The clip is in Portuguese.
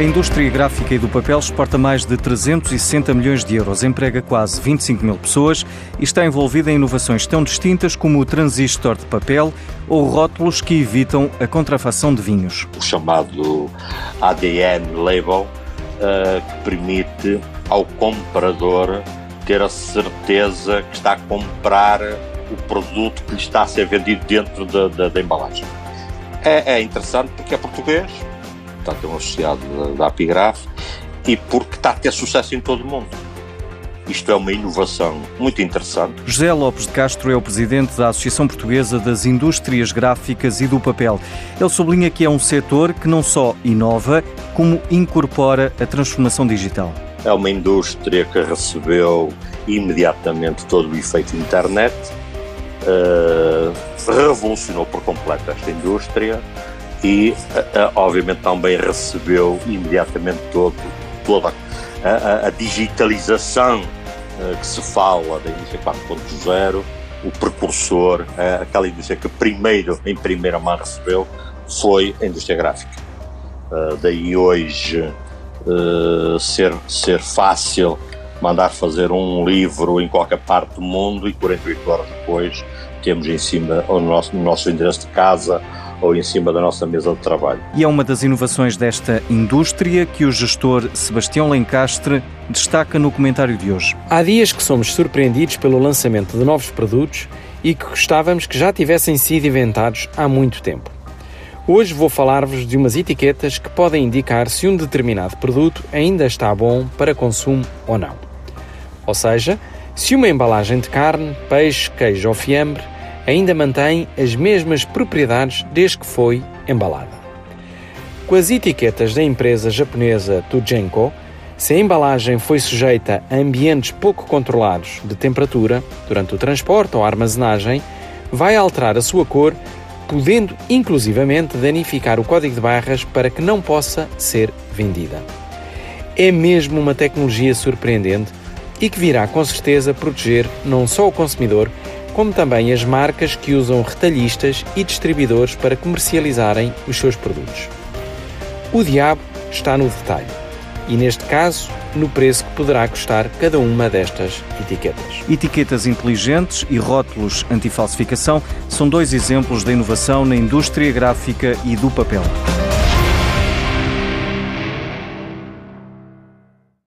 A indústria gráfica e do papel exporta mais de 360 milhões de euros, emprega quase 25 mil pessoas e está envolvida em inovações tão distintas como o transistor de papel ou rótulos que evitam a contrafação de vinhos. O chamado ADN Label, uh, que permite ao comprador ter a certeza que está a comprar o produto que lhe está a ser vendido dentro da, da, da embalagem. É, é interessante porque é português, portanto é um associado da, da Apigraf, e porque está a ter sucesso em todo o mundo. Isto é uma inovação muito interessante. José Lopes de Castro é o presidente da Associação Portuguesa das Indústrias Gráficas e do Papel. Ele sublinha que é um setor que não só inova, como incorpora a transformação digital. É uma indústria que recebeu imediatamente todo o efeito internet, uh, revolucionou por completo esta indústria e, uh, obviamente, também recebeu imediatamente todo, toda a, a digitalização que se fala da indústria 4.0, o precursor, aquela indústria que primeiro, em primeira mão, recebeu, foi a indústria gráfica. daí hoje ser, ser fácil mandar fazer um livro em qualquer parte do mundo e 48 horas depois temos em cima o nosso, no nosso endereço de casa ou em cima da nossa mesa de trabalho. E é uma das inovações desta indústria que o gestor Sebastião Lencastre destaca no comentário de hoje. Há dias que somos surpreendidos pelo lançamento de novos produtos e que gostávamos que já tivessem sido inventados há muito tempo. Hoje vou falar-vos de umas etiquetas que podem indicar se um determinado produto ainda está bom para consumo ou não. Ou seja, se uma embalagem de carne, peixe, queijo ou fiambre ainda mantém as mesmas propriedades desde que foi embalada. Com as etiquetas da empresa japonesa Tujenko, se a embalagem foi sujeita a ambientes pouco controlados de temperatura durante o transporte ou armazenagem, vai alterar a sua cor, podendo inclusivamente danificar o código de barras para que não possa ser vendida. É mesmo uma tecnologia surpreendente e que virá com certeza proteger não só o consumidor, como também as marcas que usam retalhistas e distribuidores para comercializarem os seus produtos. O diabo está no detalhe e, neste caso, no preço que poderá custar cada uma destas etiquetas. Etiquetas inteligentes e rótulos antifalsificação são dois exemplos da inovação na indústria gráfica e do papel.